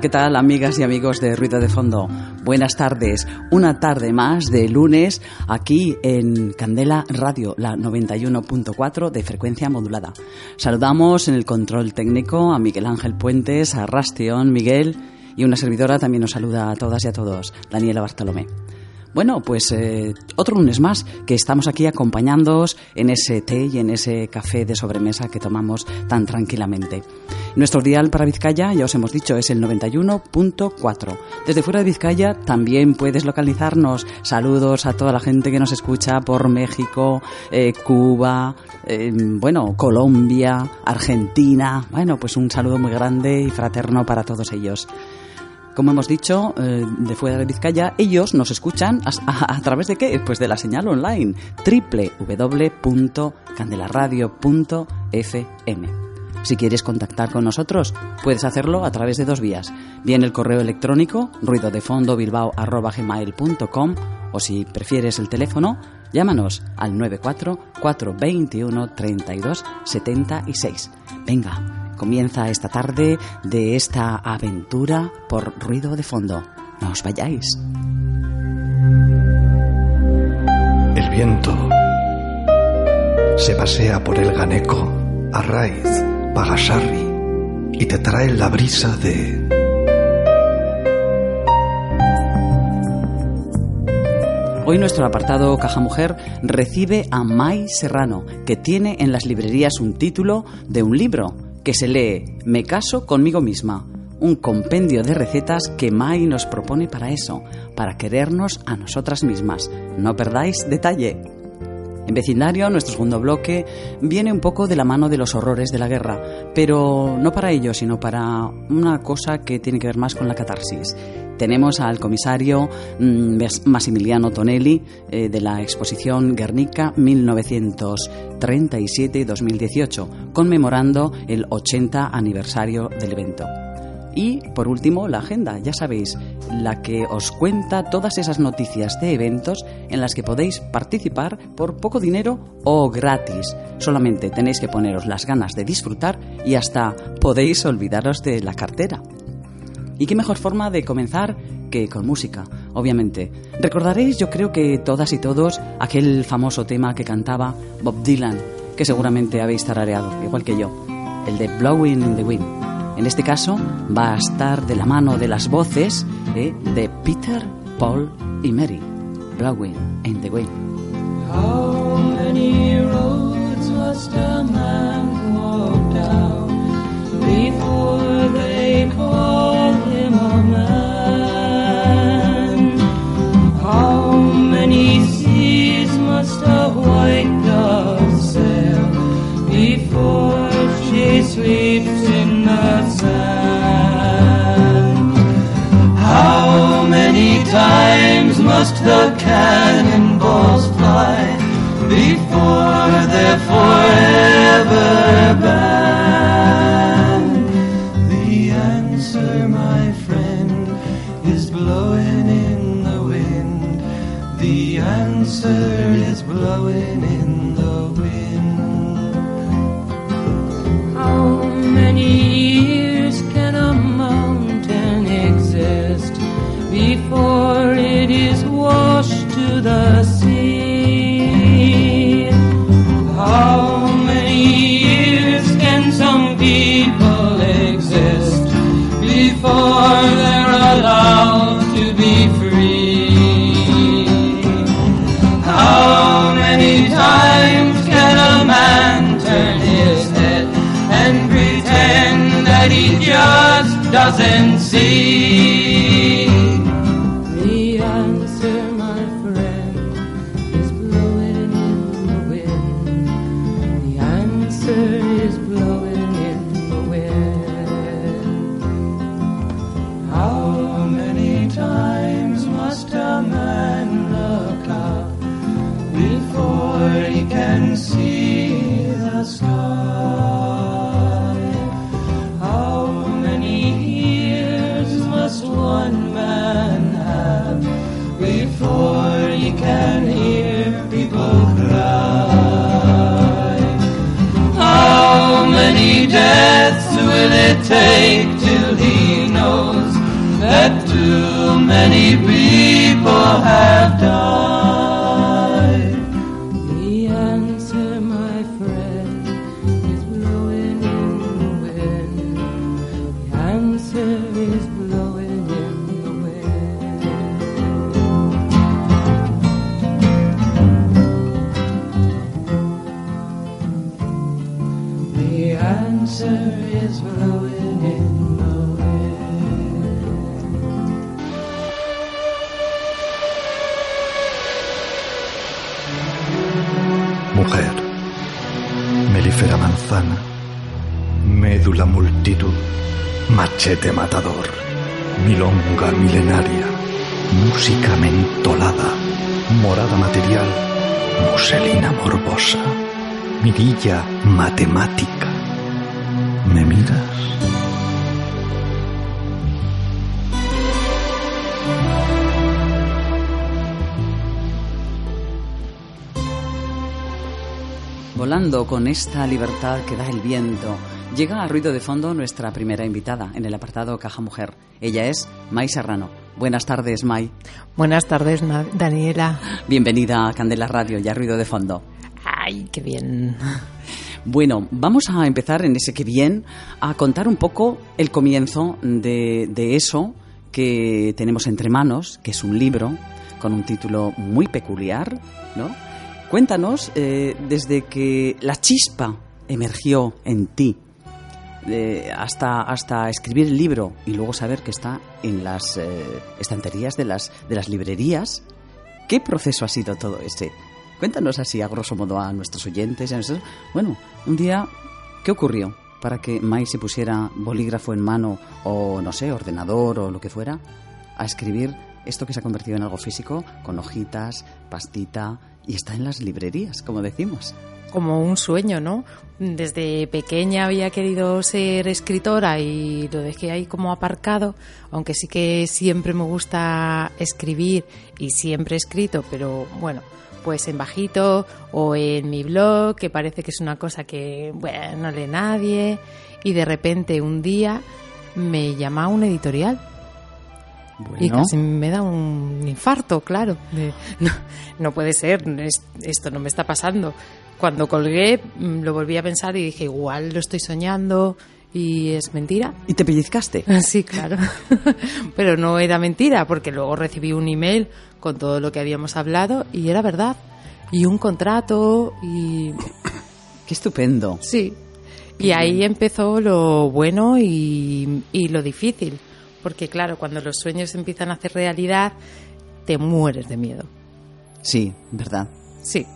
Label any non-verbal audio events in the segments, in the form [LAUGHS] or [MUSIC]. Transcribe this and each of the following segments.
¿Qué tal amigas y amigos de Ruido de Fondo? Buenas tardes, una tarde más de lunes aquí en Candela Radio, la 91.4 de frecuencia modulada. Saludamos en el control técnico a Miguel Ángel Puentes, a Rastión Miguel y una servidora también nos saluda a todas y a todos, Daniela Bartolomé. Bueno, pues eh, otro lunes más que estamos aquí acompañándoos en ese té y en ese café de sobremesa que tomamos tan tranquilamente. Nuestro dial para Vizcaya, ya os hemos dicho, es el 91.4. Desde fuera de Vizcaya también puedes localizarnos. Saludos a toda la gente que nos escucha por México, eh, Cuba, eh, bueno, Colombia, Argentina. Bueno, pues un saludo muy grande y fraterno para todos ellos como hemos dicho, eh, de fuera de Vizcaya, ellos nos escuchan a, través de qué? Pues de la señal online www.candelaradio.fm. Si quieres contactar con nosotros, puedes hacerlo a través de dos vías. Bien el correo electrónico ruidodefondobilbao.com o si prefieres el teléfono, llámanos al 94 421 32 76. Venga, Comienza esta tarde de esta aventura por ruido de fondo. No os vayáis. El viento se pasea por el Ganeco, Arraiz, Pagasarri y te trae la brisa de... Hoy nuestro apartado Caja Mujer recibe a Mai Serrano, que tiene en las librerías un título de un libro, que se lee Me caso conmigo misma, un compendio de recetas que Mai nos propone para eso, para querernos a nosotras mismas. No perdáis detalle. En vecindario, nuestro segundo bloque viene un poco de la mano de los horrores de la guerra, pero no para ello, sino para una cosa que tiene que ver más con la catarsis. Tenemos al comisario mm, Massimiliano Tonelli eh, de la exposición Guernica 1937-2018, conmemorando el 80 aniversario del evento. Y, por último, la agenda, ya sabéis, la que os cuenta todas esas noticias de eventos en las que podéis participar por poco dinero o gratis. Solamente tenéis que poneros las ganas de disfrutar y hasta podéis olvidaros de la cartera. ¿Y qué mejor forma de comenzar que con música, obviamente? Recordaréis, yo creo que todas y todos, aquel famoso tema que cantaba Bob Dylan, que seguramente habéis tarareado, igual que yo, el de Blowing in the Wind. En este caso, va a estar de la mano de las voces eh, de Peter, Paul y Mary. Blowing in the Wind. How many roads must a man walk down before they call him a man? How many seas must a white dove sail before times must the cannonballs fly before they're forever banned? Mujer, melífera manzana, médula multitud, machete matador, milonga milenaria, música mentolada, morada material, muselina morbosa, mirilla matemática. ¿Me miras? Volando con esta libertad que da el viento, llega a ruido de fondo nuestra primera invitada en el apartado Caja Mujer. Ella es May Serrano. Buenas tardes, May. Buenas tardes, Daniela. Bienvenida a Candela Radio y a Ruido de Fondo. Ay, qué bien. [LAUGHS] Bueno, vamos a empezar en ese que bien a contar un poco el comienzo de, de eso que tenemos entre manos, que es un libro con un título muy peculiar, ¿no? Cuéntanos eh, desde que la chispa emergió en ti eh, hasta, hasta escribir el libro y luego saber que está en las eh, estanterías de las, de las librerías. ¿Qué proceso ha sido todo ese? Cuéntanos así, a grosso modo, a nuestros oyentes. a nosotros. Bueno, un día, ¿qué ocurrió para que Mai se pusiera bolígrafo en mano o, no sé, ordenador o lo que fuera, a escribir esto que se ha convertido en algo físico, con hojitas, pastita, y está en las librerías, como decimos? Como un sueño, ¿no? Desde pequeña había querido ser escritora y lo dejé ahí como aparcado, aunque sí que siempre me gusta escribir y siempre he escrito, pero bueno, pues en bajito o en mi blog, que parece que es una cosa que, bueno, no lee nadie, y de repente un día me llama un editorial Y Bueno, casi me da un infarto, claro. de, [LAUGHS] no, no puede ser, es- esto no me está pasando. Cuando colgué, mm, lo volví a pensar y dije, igual lo estoy soñando y es mentira. ¿y te pellizcaste? [LAUGHS] Sí, claro. [LAUGHS] Pero no era mentira, porque luego recibí un email con todo lo que habíamos hablado y era verdad. Y un contrato y [COUGHS] ¡Qué estupendo! Sí. Y ahí empezó lo bueno y, y lo difícil. Porque claro, cuando los sueños empiezan a hacer realidad, te mueres de miedo. Sí, verdad. Sí.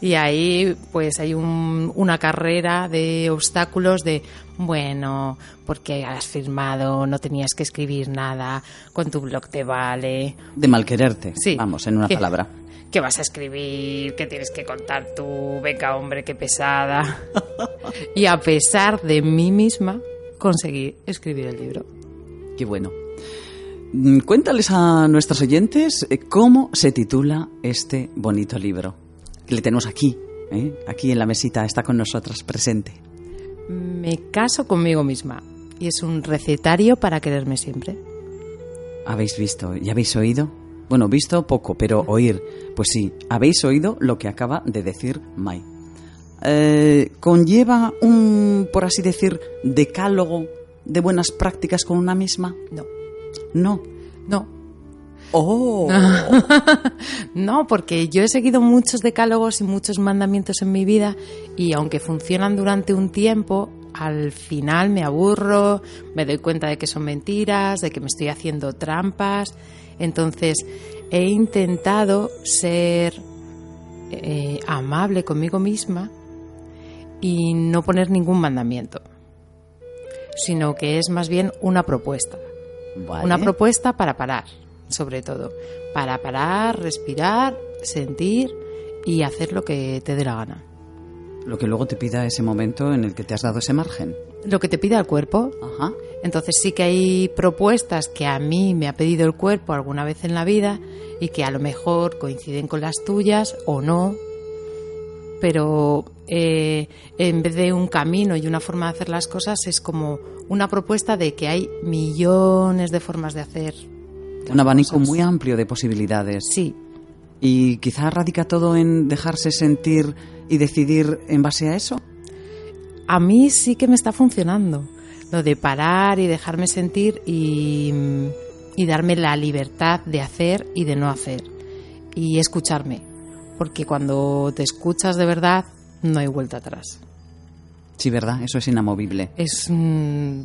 Y ahí pues hay un- una carrera de obstáculos de, bueno, porque has firmado, no tenías que escribir nada, con tu blog te vale. De mal quererte, Sí. vamos, en una ¿Qué? palabra. ¿Qué vas a escribir? ¿Qué tienes que contar tú? Venga, hombre, qué pesada. [LAUGHS] y a pesar de mí misma, conseguí escribir el libro. Qué bueno. Mm, Cuéntales a nuestros oyentes eh, cómo se titula este bonito libro. Que le tenemos aquí, ¿eh? aquí en la mesita, está con nosotras presente. Me caso conmigo misma y es un recetario para quererme siempre. ¿Habéis visto y habéis oído? Bueno, visto poco, pero oír. Pues sí, habéis oído lo que acaba de decir Mai. Eh, ¿Conlleva un, por así decir, decálogo de buenas prácticas con una misma? No, No. no, ¡Oh! [LAUGHS] no, porque yo he seguido muchos decálogos y muchos mandamientos en mi vida y aunque funcionan durante un tiempo, al final me aburro, me doy cuenta de que son mentiras, de que me estoy haciendo trampas. Entonces he intentado ser eh, amable conmigo misma y no poner ningún mandamiento, sino que es más bien una propuesta. Vale. Una propuesta para parar, sobre todo. Para parar, respirar, sentir y hacer lo que te dé la gana. Lo que luego te pida ese momento en el que te has dado ese margen. Lo que te pida el cuerpo. Ajá. Entonces sí que hay propuestas que a mí me ha pedido el cuerpo alguna vez en la vida y que a lo mejor coinciden con las tuyas o no. Pero eh, en vez de un camino y una forma de hacer las cosas es como una propuesta de que hay millones de formas de hacer. Un abanico cosas. muy amplio de posibilidades. Sí, Y quizá radica todo en dejarse sentir y decidir en base a eso. a mí sí que me está funcionando. Lo de parar y dejarme sentir y, y darme la libertad de hacer y de no hacer. Y escucharme. Porque cuando te escuchas de verdad, no hay vuelta atrás. Sí, ¿verdad? Eso es inamovible. Es. mm,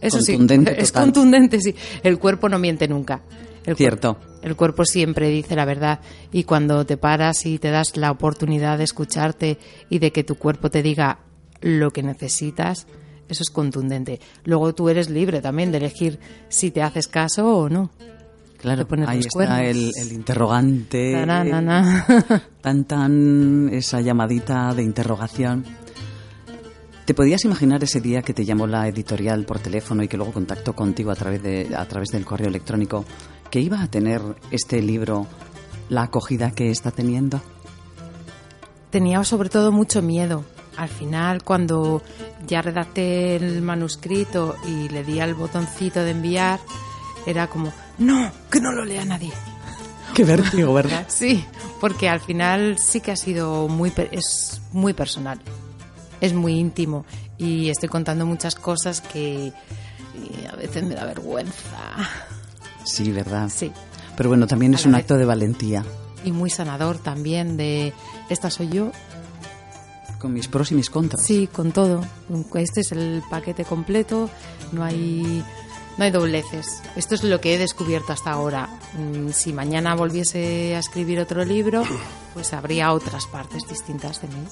eso Contundente sí. Es contundente, sí. El cuerpo no miente nunca. El Cierto. cuerpo- el cuerpo siempre dice la verdad. Y cuando te paras y te das la oportunidad de escucharte y de que tu cuerpo te diga lo que necesitas, eso es contundente. Luego tú eres libre también de elegir si te haces caso o no. Claro, ahí está el, el interrogante. Na, na, na. [LAUGHS] Tan, tan, esa llamadita de interrogación. ¿Te podías imaginar ese día que te llamó la editorial por teléfono y que luego contactó contigo a través, de, a través del correo electrónico que iba a tener este libro la acogida que está teniendo? tenía sobre todo mucho miedo. Al final, cuando ya redacté el manuscrito y le di al botoncito de enviar, era como, no, que no lo lea nadie. Qué vértigo, ¿verdad? [LAUGHS] Sí, porque al final sí que ha sido muy, es muy personal, es muy íntimo y estoy contando muchas cosas que a veces me da vergüenza. Sí, ¿verdad? Sí, Pero bueno, también es un acto de valentía, y muy sanador también de, esta soy yo, con mis pros y mis contras. Sí, con todo. Este es el paquete completo, no hay, no hay dobleces. Esto es lo que he descubierto hasta ahora. Mm, Si mañana volviese a escribir otro libro, [CLEARS THROAT] pues habría otras partes distintas de mí.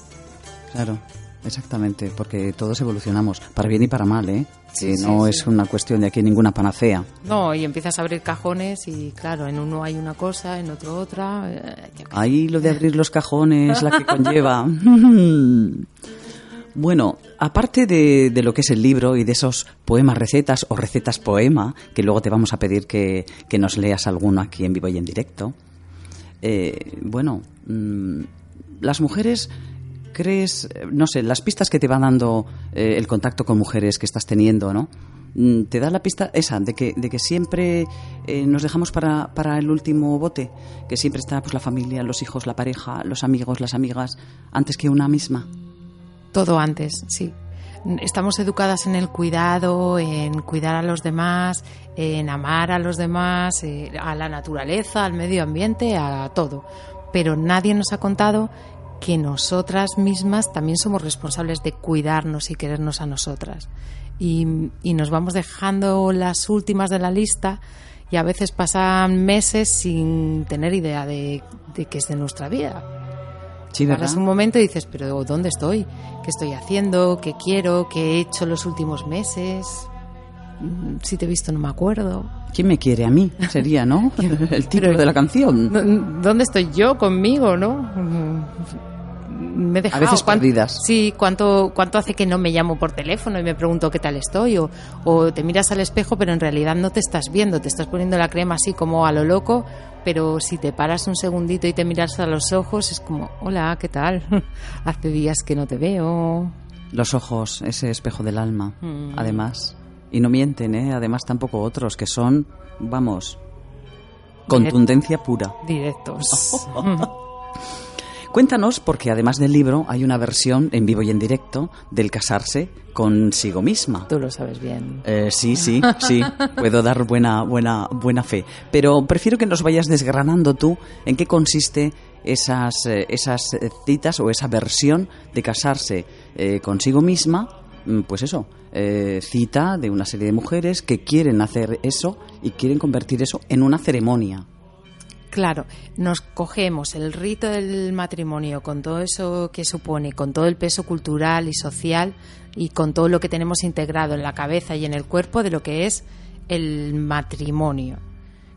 Claro, exactamente, porque todos evolucionamos, para bien y para mal, ¿eh? Sí, no sí. es una cuestión de aquí ninguna panacea. No, y empiezas a abrir cajones y claro, en uno hay una cosa, en otro otra. eh, Ahí lo de abrir los cajones, la que [LAUGHS] conlleva. [LAUGHS] Bueno, aparte de, de lo que es el libro y de esos poemas recetas o recetas poema, que luego te vamos a pedir que, que nos leas alguno aquí en vivo y en directo, eh, bueno, mm, las mujeres, crees, no sé, las pistas que te va dando eh, el contacto con mujeres que estás teniendo, ¿no? Mm, Te da la pista esa, de que, de que siempre eh, nos dejamos para, para el último bote, que siempre está pues, la familia, los hijos, la pareja, los amigos, las amigas, antes que una misma. Todo antes, sí. Estamos educadas en el cuidado, en cuidar a los demás, en amar a los demás, eh, a la naturaleza, al medio ambiente, a todo. Pero nadie nos ha contado que nosotras mismas también somos responsables de cuidarnos y querernos a nosotras. Y, y nos vamos dejando las últimas de la lista y a veces pasan meses sin tener idea de, de qué es de nuestra vida. Sí. Paras un momento y dices, pero ¿dónde estoy? ¿Qué estoy haciendo? ¿Qué quiero? ¿Qué he hecho los últimos meses? Mm, Si te he visto no me acuerdo. ¿Quién me quiere a mí? Sería, ¿no? [LAUGHS] El título Pero- de la canción. ¿Dónde estoy yo conmigo, no? Me he dejado. veces ¿Cuán- perdidas. Sí, ¿cuánto, ¿cuánto hace que no me llamo por teléfono y me pregunto qué tal estoy? O, o te miras al espejo, pero en realidad no te estás viendo, te estás poniendo la crema así como a lo loco, pero si te paras un segundito y te miras a los ojos, es como, hola, ¿qué tal? [LAUGHS] hace días que no te veo. Los ojos, ese espejo del alma, Mm. además. Y no mienten, ¿eh? Además tampoco otros, que son, vamos, contundencia pura. Directos. [LAUGHS] [LAUGHS] Cuéntanos, porque además del libro hay una versión en vivo y en directo del casarse consigo misma. Tú lo sabes bien. Eh, sí, sí, sí, puedo dar buena, buena, buena fe. Pero prefiero que nos vayas desgranando tú en qué consiste esas, eh, esas eh, citas o esa versión de casarse eh, consigo misma mm, pues eso, eh, cita de una serie de mujeres que quieren hacer eso y quieren convertir eso en una ceremonia. Claro, nos cogemos el rito del matrimonio con todo eso que supone, con todo el peso cultural y social y con todo lo que tenemos integrado en la cabeza y en el cuerpo de lo que es el matrimonio,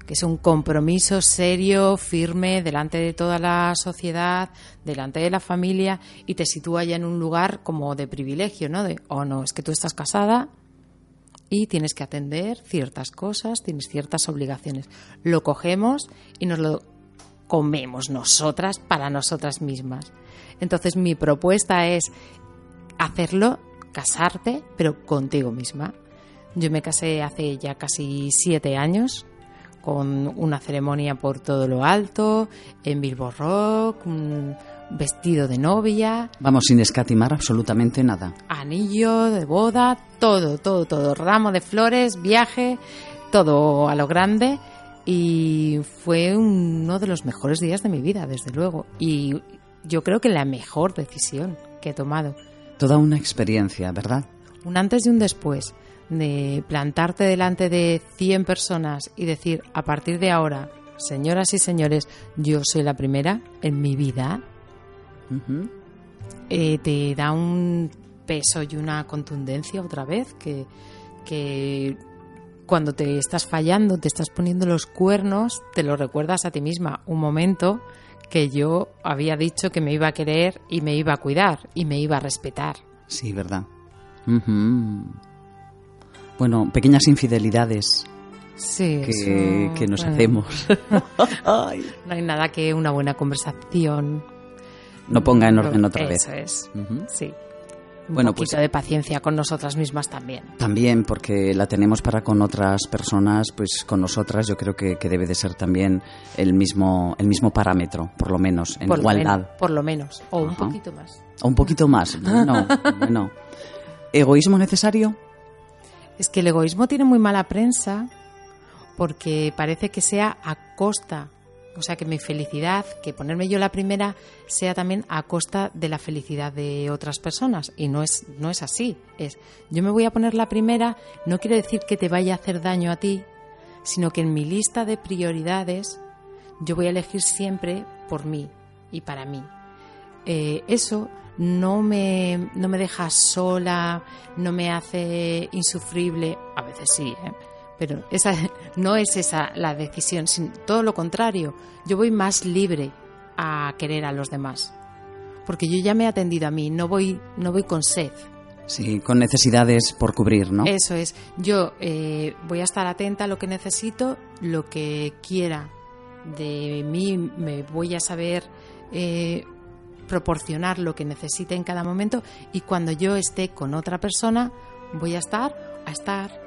que es un compromiso serio, firme, delante de toda la sociedad, delante de la familia y te sitúa ya en un lugar como de privilegio, ¿no? De, oh no, es que tú estás casada, y tienes que atender ciertas cosas, tienes ciertas obligaciones. Lo cogemos y nos lo comemos nosotras para nosotras mismas. Entonces mi propuesta es hacerlo, casarte, pero contigo misma. Yo me casé hace ya casi siete años con una ceremonia por todo lo alto, en Bilbo Rock, vestido de novia, Vamos, sin escatimar absolutamente nada. anillo de boda, todo, todo, todo, ramo de flores, viaje, todo a lo grande. Y fue uno de los mejores días de mi vida, desde luego, y yo creo que la mejor decisión que he tomado, Toda una experiencia, ¿verdad? un antes y un después de plantarte delante de 100 personas y decir, a partir de ahora, señoras y señores, yo soy la primera en mi vida, Eh, te da un peso y una contundencia otra vez que, que cuando te estás fallando, te estás poniendo los cuernos, te lo recuerdas a ti misma. Un momento que yo había dicho que me iba a querer y me iba a cuidar y me iba a respetar. Sí, ¿verdad? Bueno, pequeñas infidelidades Sí, que, eso, que nos bueno, hacemos. [LAUGHS] No hay nada que una buena conversación. No ponga en orden otra vez. Eso es, sí. Un Bueno, poquito pues- de paciencia con nosotras mismas también. También porque la tenemos para con otras personas, pues con nosotras yo creo que, que debe de ser también el mismo, el mismo parámetro, por lo menos, en por Lo igualdad. men- por lo menos. O un poquito más. O un poquito más. Bueno, [LAUGHS] bueno. ¿Egoísmo necesario? Es que el egoísmo tiene muy mala prensa porque parece que sea a costa, o sea, que mi felicidad, que ponerme yo la primera, sea también a costa de la felicidad de otras personas. Y no es, no es así. Es, yo me voy a poner la primera, no quiere decir que te vaya a hacer daño a ti, sino que en mi lista de prioridades yo voy a elegir siempre por mí y para mí. Eh, eso no me, no me deja sola, no me hace insufrible, a veces sí, ¿eh? Pero esa, [LAUGHS] no es esa la decisión, sino todo lo contrario, yo voy más libre a querer a los demás, porque yo ya me he atendido a mí, no voy, no voy con sed. Sí, con necesidades por cubrir, ¿no? Eso es, yo eh, voy a estar atenta a lo que necesito, lo que quiera de mí, me voy a saber eh, proporcionar lo que necesite en cada momento y cuando yo esté con otra persona voy a estar a estar,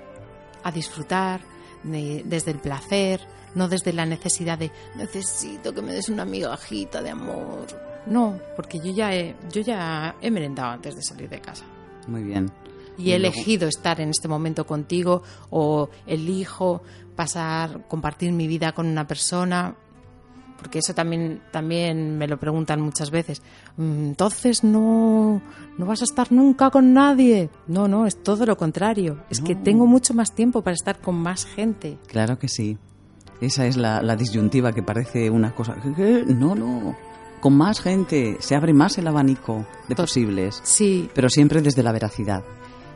a disfrutar de- desde el placer, no desde la necesidad de necesito que me des una migajita de amor. No, porque yo ya he, yo ya he merendado antes de salir de casa Muy bien. y he luego- elegido estar en este momento contigo o elijo pasar compartir mi vida con una persona porque eso también también me lo preguntan muchas veces "Mm, entonces no no vas a estar nunca con nadie no no es todo lo contrario es que tengo mucho más tiempo para estar con más gente Claro que sí. Esa es la, la disyuntiva que parece una cosa. ¿Qué? No, no. Con más gente se abre más el abanico de To- posibles, sí pero siempre desde la veracidad.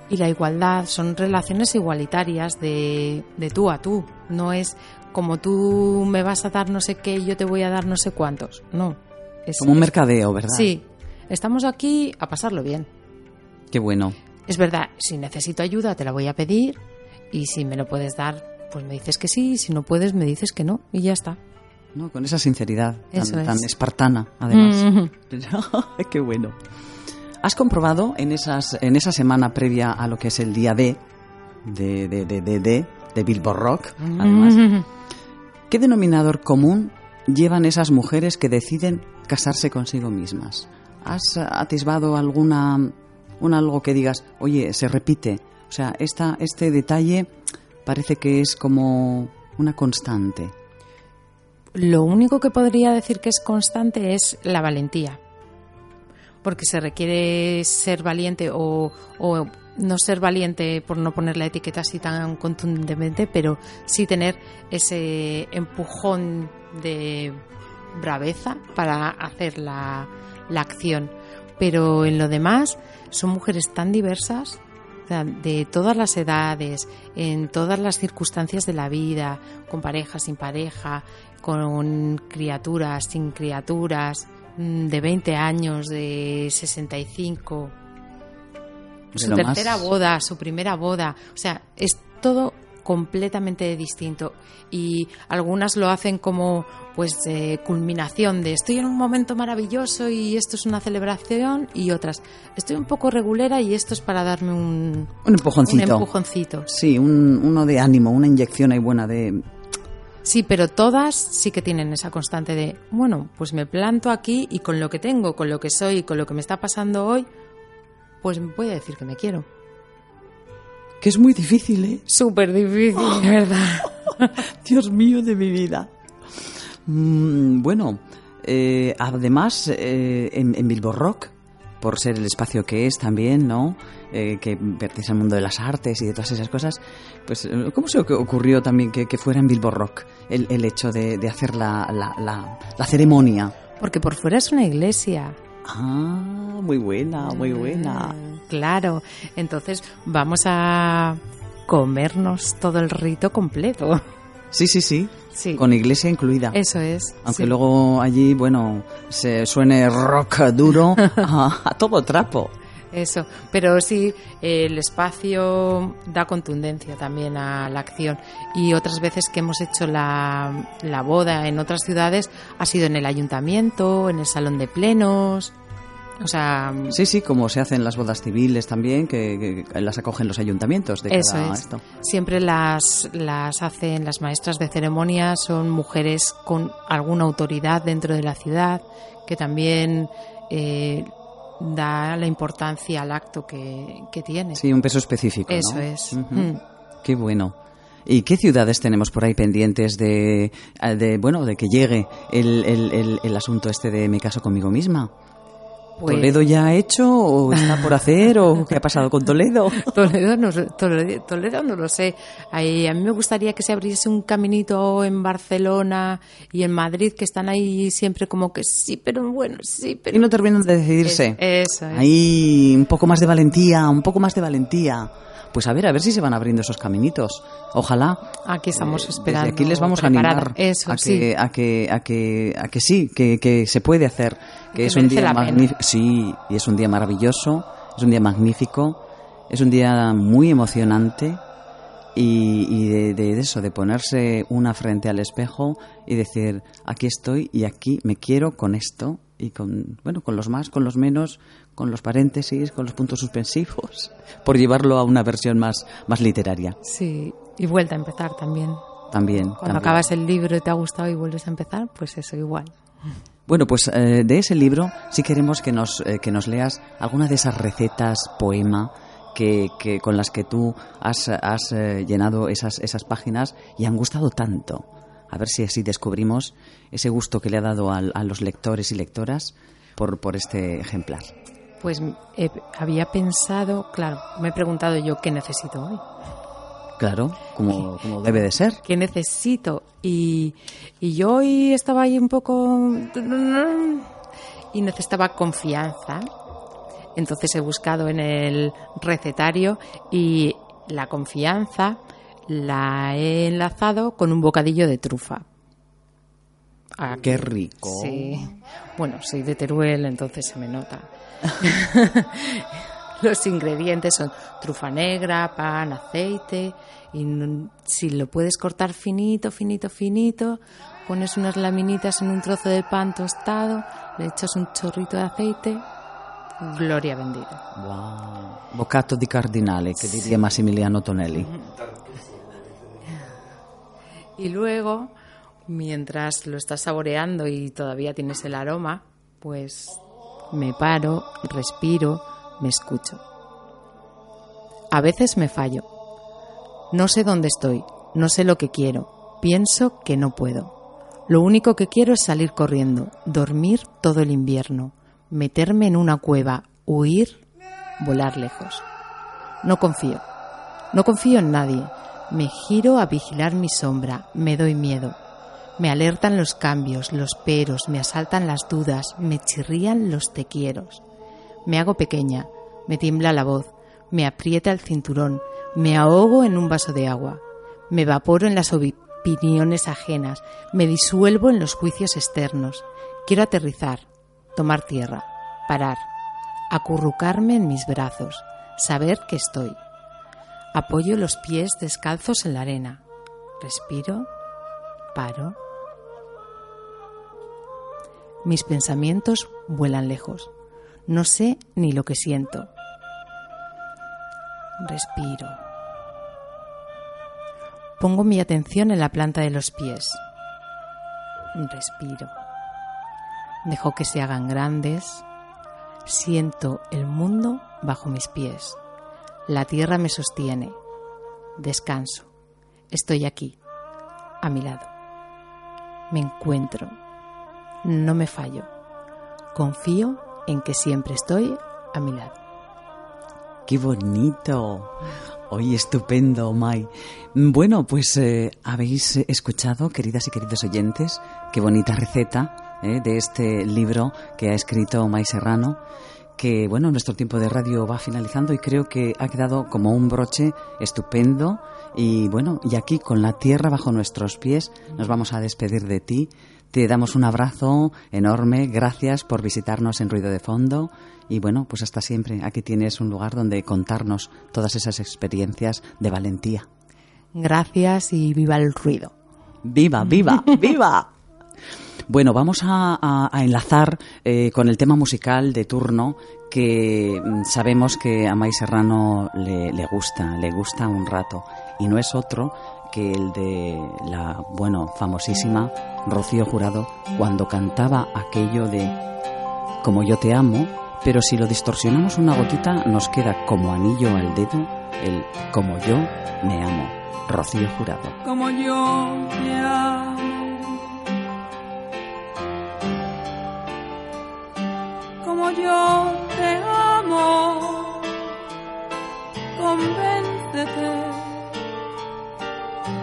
y la igualdad son relaciones igualitarias de, de tú a tú. No es como tú me vas a dar no sé qué yo te voy a dar no sé cuántos. No. Es, Como un mercadeo, ¿verdad? Sí. Estamos aquí a pasarlo bien. Qué bueno. Es verdad, si necesito ayuda te la voy a pedir y si me lo puedes dar, pues me dices que sí. y Si no puedes, me dices que no y ya está. ¿no? Con esa sinceridad tan, es. tan espartana, además. Ujú. [LAUGHS] Qué bueno. ¿Has comprobado en, esas, en esa semana previa a lo que es el día D de, de, de, de, de, de Billboard Rock, además, qué denominador común llevan esas mujeres que deciden casarse consigo mismas? ¿Has atisbado alguna un algo que digas, oye, se repite? O sea, esta, este detalle parece que es como una constante. Lo único que podría decir que es constante es la valentía. Porque se requiere ser valiente o no ser valiente por no poner la etiqueta así tan contundentemente, pero sí tener ese empujón de braveza para hacer la, la acción. Pero en lo demás son mujeres tan diversas, de todas las edades, en todas las circunstancias de la vida, con pareja, sin pareja, con criaturas, sin criaturas, mm, de 20 años, de 65, De su lo más- tercera boda, su primera boda. O sea, es todo completamente distinto y algunas lo hacen como pues de culminación de estoy en un momento maravilloso y esto es una celebración y otras estoy un poco regulera y esto es para darme un, Un empujoncito. un empujoncito. Sí, un- uno de ánimo, una inyección ahí buena de... Sí, pero todas sí que tienen esa constante de, bueno, pues me planto aquí y con lo que tengo, con lo que soy, con lo que me está pasando hoy, pues voy a decir que me quiero. Que es muy difícil, ¿eh? Súper difícil, de verdad. [LAUGHS] Dios mío de mi vida. Mm, bueno, eh, además, eh, en, en Bilbo Rock, por ser el espacio que es también, ¿no? Eh, que pertenece al mundo de las artes y de todas esas cosas, pues, eh, ¿cómo se oc- ocurrió también que, que fuera en Bilbo Rock el, el hecho de, de hacer la, la, la- la ceremonia? Porque por fuera es una iglesia. Ah, muy buena, muy buena. Mm, Claro. Entonces vamos a comernos todo el rito completo. Sí, sí, sí, Sí. con iglesia incluida. Eso es. Aunque sí. luego allí, bueno, se suene rock duro [LAUGHS] a, a todo trapo. Eso, pero sí, el espacio da contundencia también a la acción. Y otras veces que hemos hecho la, la boda en otras ciudades ha sido en el ayuntamiento, en el salón de plenos. O sea, Sí, sí, como se hacen las bodas civiles también, que, que las acogen los ayuntamientos de eso cada es. esto. Siempre las, las hacen las maestras de ceremonia, son mujeres con alguna autoridad dentro de la ciudad, que también eh, da la importancia al acto que, que tiene. Sí, un peso específico. ¿no? Eso es. Mm. Qué bueno. ¿Y qué ciudades tenemos por ahí pendientes de, de bueno, de que llegue el, el, el, el asunto este de me caso conmigo misma? Pues- ¿Toledo ya ha hecho o está por hacer o qué ha pasado con Toledo? [LAUGHS] Toledo no, Toledo, Toledo no lo sé. Ahí, a mí me gustaría que se abriese un caminito en Barcelona y en Madrid, que están ahí siempre como que sí, pero bueno, sí, pero... Y no terminan de decidirse. Eso es. Ahí un poco más de valentía, un poco más de valentía. Pues a ver, a ver si se van abriendo esos caminitos. Ojalá. Aquí estamos Eh, esperando. Desde aquí les vamos a animar Eso, a, sí. que, a, que, a, que, a que sí, que, que se puede hacer. Que, es un día magnífico. Sí, y es un día maravilloso, es un día magnífico, es un día muy emocionante. Y, y de, de eso, de ponerse una frente al espejo y decir, aquí estoy y aquí me quiero con esto y con, bueno, con los más, con los menos, con los paréntesis, con los puntos suspensivos, [LAUGHS] por llevarlo a una versión más, más literaria Sí, y vuelta a empezar también. también. Cuando también. acabas el libro y te ha gustado y vuelves a empezar, pues eso igual. Bueno, pues eh, de ese libro sí queremos que nos, eh, que nos leas alguna de esas recetas, poema, que, que con las que tú has, has eh, llenado esas, esas páginas y han gustado tanto. A ver si así descubrimos ese gusto que le ha dado al- a, los lectores y lectoras por, por este ejemplar. Pues había pensado, claro, me he preguntado yo qué necesito hoy. Claro, como, como debe de ser. ¿Qué necesito? Y, y yo hoy estaba ahí un poco... Y necesitaba confianza. Entonces he buscado en el recetario y la confianza la he enlazado con un bocadillo de trufa. Ah, Qué rico. Sí. Bueno, soy de Teruel, entonces se me nota. [LAUGHS] Los ingredientes son trufa negra, pan, aceite. Y si lo puedes cortar finito, finito, finito, pones unas laminitas en un trozo de pan tostado, le echas un chorrito de aceite. Gloria bendita. Wow. Bocato di cardinale, que diría Massimiliano Tonelli. Y luego, mientras lo estás saboreando y todavía tienes el aroma, pues me paro, respiro, me escucho. A veces me fallo. No sé dónde estoy, no sé lo que quiero, pienso que no puedo. Lo único que quiero es salir corriendo, dormir todo el invierno, meterme en una cueva, huir, volar lejos. No confío. No confío en nadie. Me giro a vigilar mi sombra. Me doy miedo. Me alertan los cambios, los peros, me asaltan las dudas, me chirrían los te quieros. Me hago pequeña, me tiembla la voz, me aprieta el cinturón, me ahogo en un vaso de agua, me evaporo en las opiniones ajenas, me disuelvo en los juicios externos. Quiero aterrizar, tomar tierra, parar, acurrucarme en mis brazos, saber que estoy. Apoyo los pies descalzos en la arena. Respiro, paro. Mis pensamientos vuelan lejos. No sé ni lo que siento. Respiro. Pongo mi atención en la planta de los pies. Respiro. Dejo que se hagan grandes. Siento el mundo bajo mis pies. La tierra me sostiene. Descanso. Estoy aquí, a mi lado. Me encuentro. No me fallo. Confío en que siempre estoy a mi lado. ¡Qué bonito! Hoy estupendo, Mai. Bueno, pues eh, habéis escuchado, queridas y queridos oyentes, qué bonita receta eh, de este libro que ha escrito Mai Serrano que bueno, nuestro tiempo de radio va finalizando y creo que ha quedado como un broche estupendo y bueno, y aquí con la tierra bajo nuestros pies nos vamos a despedir de ti. Te damos un abrazo enorme, gracias por visitarnos en Ruido de Fondo y bueno, pues hasta siempre. Aquí tienes un lugar donde contarnos todas esas experiencias de valentía. Gracias y viva el ruido. ¡Viva, viva, [LAUGHS] viva! Bueno, vamos a, a- a enlazar eh, con el tema musical de turno que mm, sabemos que a May Serrano le, le gusta, le gusta un rato y no es otro que el de la, bueno, famosísima Rocío Jurado cuando cantaba aquello de Como yo te amo, pero si lo distorsionamos una gotita nos queda como anillo al dedo el Como yo me amo, Rocío Jurado. como yo te amo. Como yo te amo, convéncete,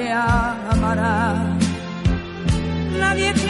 Te amará. Nadie te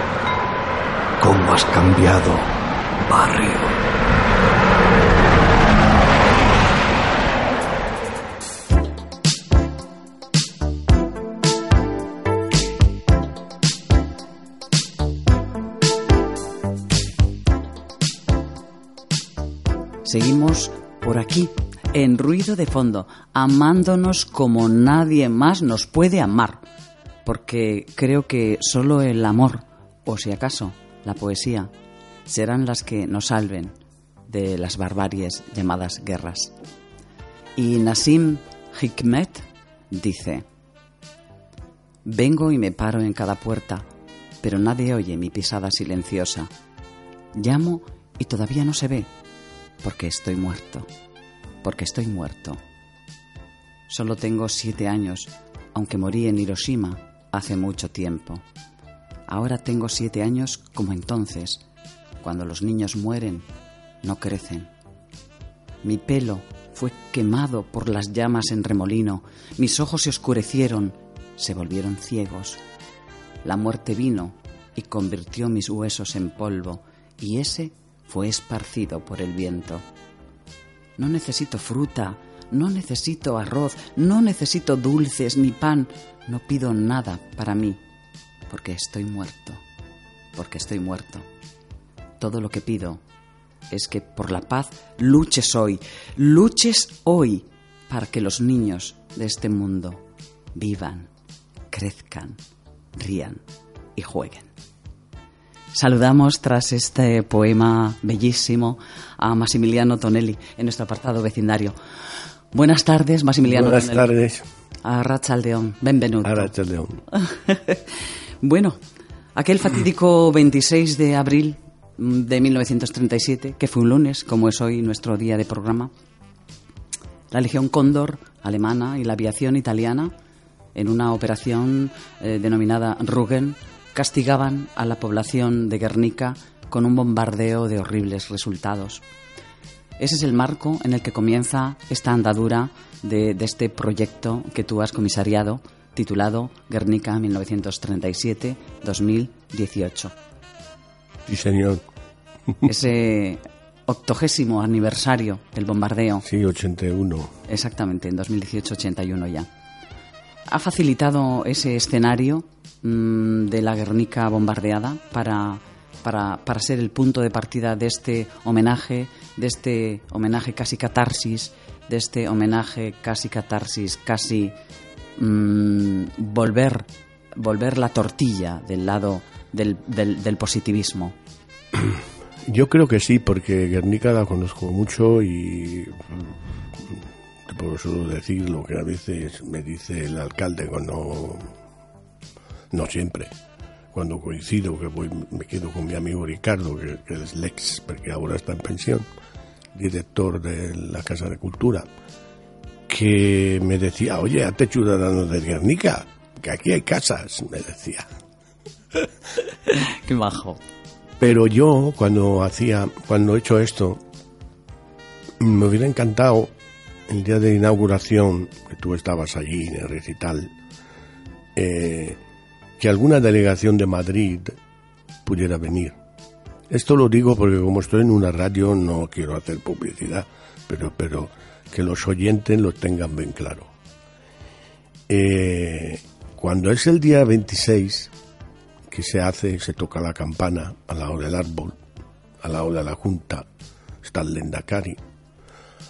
cómo has cambiado, barrio. Seguimos por aquí, en ruido de fondo, amándonos como nadie más nos puede amar. Porque creo que solo el amor, o si acaso la poesía, serán las que nos salven de las barbaries llamadas guerras. Y Nassim Hikmet dice, Vengo y me paro en cada puerta, pero nadie oye mi pisada silenciosa. Llamo y todavía no se ve, porque estoy muerto, porque estoy muerto. Solo tengo siete años, aunque morí en Hiroshima hace mucho tiempo. Ahora tengo siete años como entonces, cuando los niños mueren, no crecen. Mi pelo fue quemado por las llamas en remolino, mis ojos se oscurecieron, se volvieron ciegos. La muerte vino y convirtió mis huesos en polvo, y ese fue esparcido por el viento. No necesito fruta, no necesito arroz, no necesito dulces ni pan, no pido nada para mí, porque estoy muerto, porque estoy muerto. Todo lo que pido es que por la paz luches hoy, luches hoy para que los niños de este mundo vivan, crezcan, rían y jueguen. Saludamos tras este poema bellísimo a Massimiliano Tonelli en nuestro apartado vecindario. Buenas tardes, Massimiliano Buenas Tonelli. tardes. A Rachaldeón, benvenuto. Arrachaldeón. [LAUGHS] Bueno, aquel fatídico [CLEARS THROAT] 26 de abril mm, de 1937, que fue un lunes, como es hoy nuestro día de programa, la Legión Cóndor alemana y la aviación italiana, en una operación eh, denominada Rugen, castigaban a la población de Guernica con un bombardeo de horribles resultados. Ese es el marco en el que comienza esta andadura de, de este proyecto que tú has comisariado, titulado Guernica 1937-2018. Sí, señor. [LAUGHS] Ese octogésimo aniversario del bombardeo, Sí, 81. exactamente, en 2018-81 ya. Ha facilitado ese escenario mm, de la Guernica bombardeada para, para, para ser el punto de partida de este homenaje, de este homenaje casi catarsis, de este homenaje casi catarsis, casi mm, volver, volver la tortilla del lado del, del, positivismo. [CLEARS THROAT] Yo creo que sí, porque Guernica la conozco mucho y mm, te puedo solo decir lo que a veces me dice el alcalde cuando, no siempre, cuando coincido, que voy, me quedo con mi amigo Ricardo, que es Lex, porque ahora está en pensión, director de la Casa de Cultura, que me decía, oye, hazte ciudadano de Guernica, que aquí hay casas, me decía. [LAUGHS] Qué bajo. Pero yo, cuando hacía, cuando he hecho esto, me hubiera encantado el día de inauguración, que tú estabas allí en el recital, eh, que alguna delegación de Madrid pudiera venir. Esto lo digo porque como estoy en una radio no quiero hacer publicidad, pero, pero que los oyentes lo tengan bien claro. Eh, cuando es el día 26, que se hace, se toca la campana al lado del árbol, al lado de la Junta, está el Lendakari,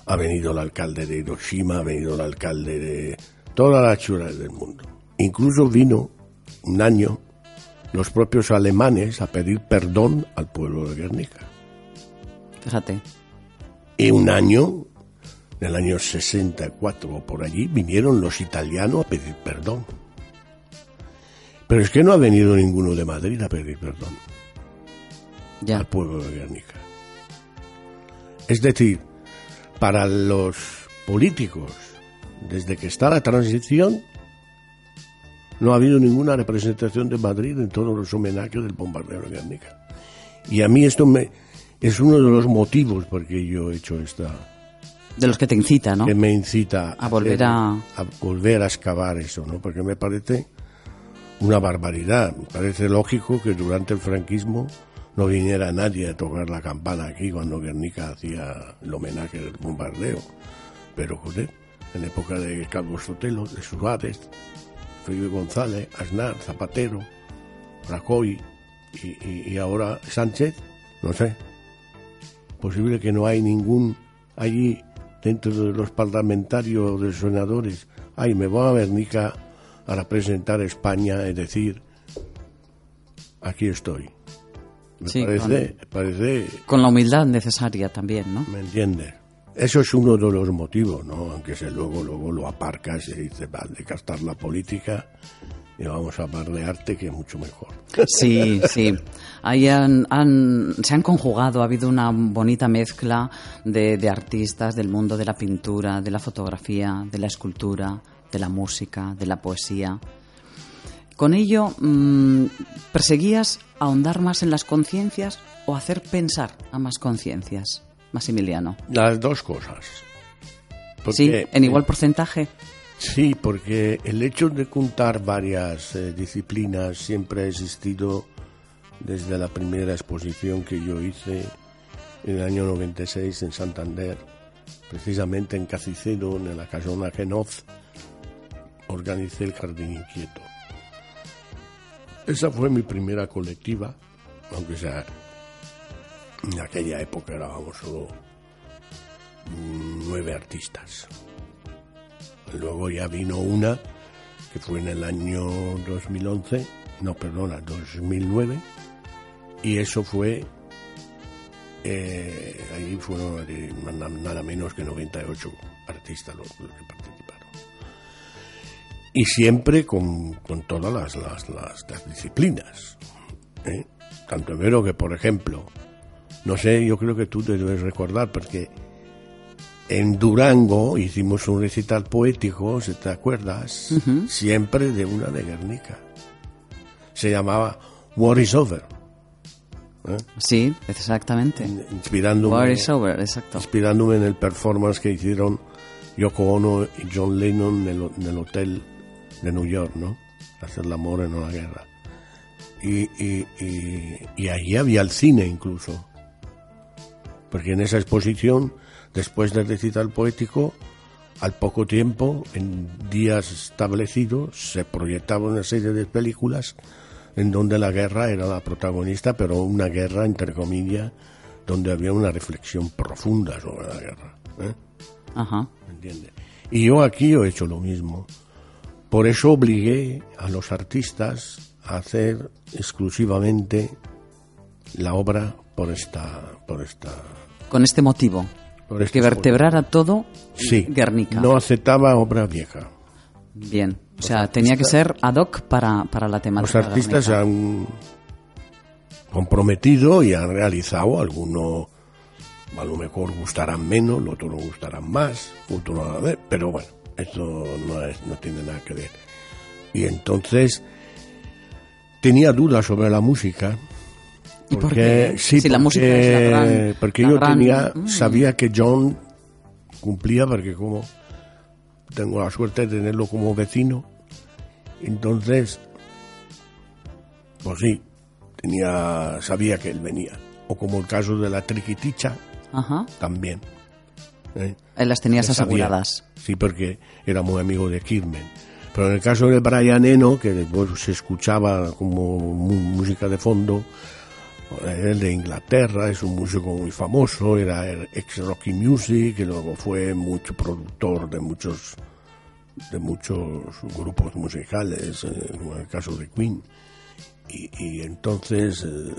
ha venido el alcalde de Hiroshima, ha venido el alcalde de todas las ciudades del mundo. Incluso vino un año los propios alemanes a pedir perdón al pueblo de Guernica. Fíjate. Y un año, en el año 64 o por allí, vinieron los italianos a pedir perdón. Pero es que no ha venido ninguno de Madrid a pedir perdón Ya. al pueblo de Guernica. Es decir, para los políticos, desde que está la transición, no ha habido ninguna representación de Madrid en todos los homenajes del bombardeo de Guernica. Y a mí esto me, es uno de los motivos por que yo he hecho esta, De los que te incita, ¿no? que me incita A volver a- a volver a excavar eso, ¿no? Porque me parece una barbaridad. Me parece lógico que durante el franquismo no viniera nadie a tocar la campana aquí cuando Guernica hacía el homenaje del bombardeo. Pero, joder, en época de Calvo Sotelo, de Suárez, Felipe González, Aznar, Zapatero, Rajoy y, y- y ahora Sánchez, no sé. Posible que no hay ningún allí dentro de los parlamentarios o de los senadores. Ay, me voy a Guernica a representar a España y decir, aquí estoy. Me Sí, parece, con- parece Con la humildad necesaria también, ¿no? ¿Me entiendes? Eso es uno de los motivos, ¿no? Aunque se luego, luego lo aparcas y dices, vale, gastar la política y vamos a hablar de arte que es mucho mejor. Sí, sí. Ahí han, han- se han conjugado, ha habido una bonita mezcla de, de artistas del mundo de la pintura, de la fotografía, de la escultura, de la música, de la poesía. Con ello, mm, ¿perseguías ahondar más en las conciencias o hacer pensar a más conciencias, Maximiliano? Las dos cosas. Porque- sí, en igual porcentaje. Sí, porque el hecho de juntar varias eh, disciplinas siempre ha existido desde la primera exposición que yo hice en el año 96 en Santander, precisamente en Cacicero, en la casona Genoz, organicé el Jardín Inquieto. Esa fue mi primera colectiva, aunque sea en aquella época éramos solo mm, nueve artistas. Luego ya vino una que fue en el año 2011, no, perdona, 2009, y eso fue, eh, ahí fueron eh, na- nada menos que 98 artistas los, que participaron. Y siempre con, con todas las, las, las- las disciplinas. ¿eh? Tanto vero que, por ejemplo, no sé, yo creo que tú te debes recordar, porque en Durango hicimos un recital poético, si te acuerdas, siempre de una de Guernica. Se llamaba War is Over, Sí, exactamente. inspirándome, War is over, exacto. inspirándome en el performance que hicieron Yoko Ono y John Lennon en el, en el hotel de New York, ¿no? Hacer el amor en una guerra. Y, y, y, y allí había el cine incluso. Porque en esa exposición, después del recital poético, al poco tiempo, en días establecidos, se proyectaba una serie de películas en donde la guerra era la protagonista, pero una guerra, entre comillas, donde había una reflexión profunda sobre la guerra. ¿eh? Ajá. ¿Me entiendes? Y yo aquí he hecho lo mismo. Por eso obligué a los artistas a hacer exclusivamente la obra por esta, por esta, Con este motivo. Por este que vertebrara todo Sí, Guernica. no aceptaba obra vieja. Bien. O sea, tenía que ser ad hoc para, para la Los temática. artistas se Guernica. han comprometido y han realizado algunos a lo mejor gustarán menos, los otros gustarán más, otros no van a ver, pero bueno, esto no, es, no tiene nada que ver. Y entonces tenía dudas sobre la música. ¿Y por porque- qué? Sí, Si la porque, música es la gran- porque la yo gran- tenía, Mm. sabía que John cumplía, porque como tengo la suerte de tenerlo como vecino, entonces, pues sí, tenía, sabía que él venía. O como el caso de la triquiticha, Ajá. también. ¿eh? Las tenías Que sabía. aseguradas. Sí, porque era muy amigo de Kidman. Pero en el caso de Brian Eno, que después se escuchaba como música de fondo, él de Inglaterra, es un músico muy famoso, era el ex Rocky Music, y luego fue mucho productor de muchos de muchos grupos musicales, eh, como en el caso de Queen. Y, y entonces eh,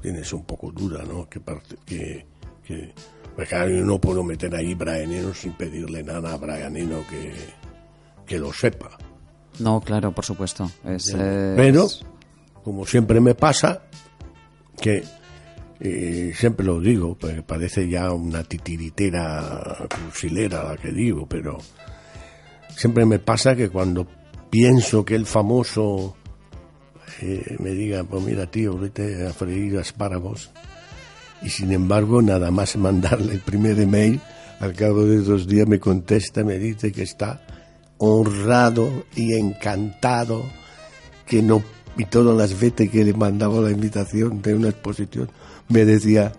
tienes un poco duda, ¿no? Que parte, que, que pues claro, yo no puedo meter ahí Brian Eno sin pedirle nada a Brian Eno que, que lo sepa. No, claro, por supuesto. Es, Pero, es- como siempre me pasa, que eh, siempre lo digo, porque parece ya una titiritera cursilera la que digo, pero siempre me pasa que cuando pienso que el famoso eh, me diga, pues mira tío, vete a freír espárragos, y sin embargo nada más mandarle el primer email, al cabo de dos días me contesta, me dice que está honrado y encantado que no y todas las veces que le mandaba la invitación de una exposición me decía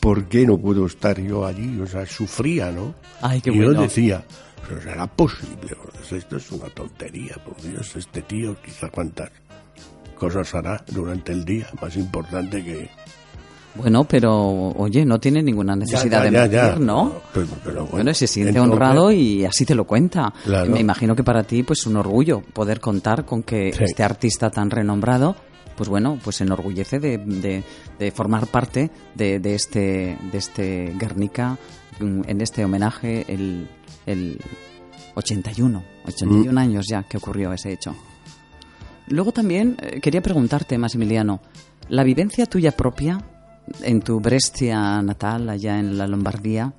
¿por qué no puedo estar yo allí? O sea, sufría, ¿no? Ay, qué y yo decía, pero será posible, esto es una tontería, por Dios, este tío quizá cuántas cosas hará durante el día, más importante que... Bueno, pero oye, no tiene ninguna necesidad Ya, de mentir, ya, ¿no? Pero, pero bueno, Bueno, se siente entonces- honrado y así te lo cuenta. Claro. Me imagino que para ti, pues, un orgullo poder contar con que Sí. este artista tan renombrado, pues bueno, pues se enorgullece de, de- de formar parte de, de este de este Guernica mm, en este homenaje el, el 81, 81 Mm. años ya que ocurrió ese hecho. Luego también eh, quería preguntarte, Maximiliano, la vivencia tuya propia en tu Brescia natal, allá en la Lombardía,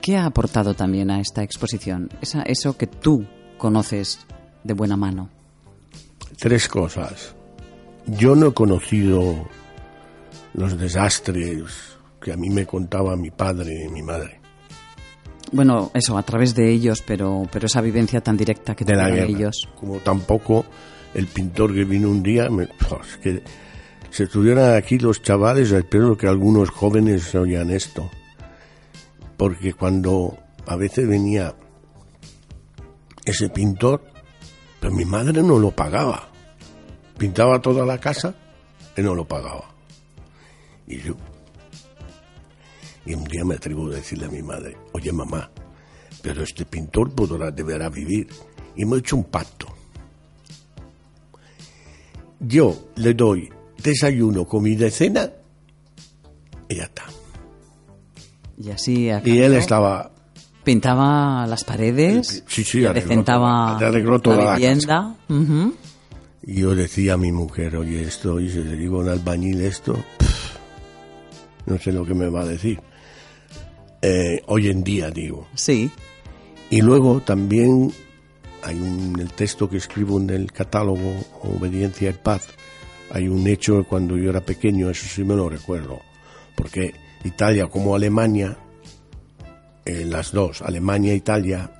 ¿qué ha aportado también a esta exposición? Esa, eso que tú conoces de buena mano. Tres cosas. Yo no he conocido los desastres que a mí me contaba mi padre y mi madre. Bueno, eso, a través de ellos, pero, pero esa vivencia tan directa que de guerra. ellos. Como tampoco el pintor que vino un día, me- [LAUGHS] pues, que si estuvieran aquí los chavales, espero que algunos jóvenes oigan esto. Porque cuando a veces venía ese pintor, pero mi madre no lo pagaba. Pintaba toda la casa y no lo pagaba. Y yo. Y un día me atrevo a decirle a mi madre, oye mamá, pero este pintor podrá, deberá vivir. Y hemos hecho un pacto. Yo le doy desayuno, comida y cena y ya está. Y así a Y él estaba pintaba las paredes, Sí, sí, arregló adecentaba toda- arregló toda la vivienda. Y yo decía a mi mujer, oye, esto, y si le digo a un albañil esto, pff, no sé lo que me va a decir. Eh, hoy en día, digo. Sí, Y luego también hay un, el texto que escribo en el catálogo Obediencia y Paz. Hay un hecho cuando yo era pequeño, eso sí me lo recuerdo. Porque Italia como Alemania, eh, las dos, Alemania e Italia,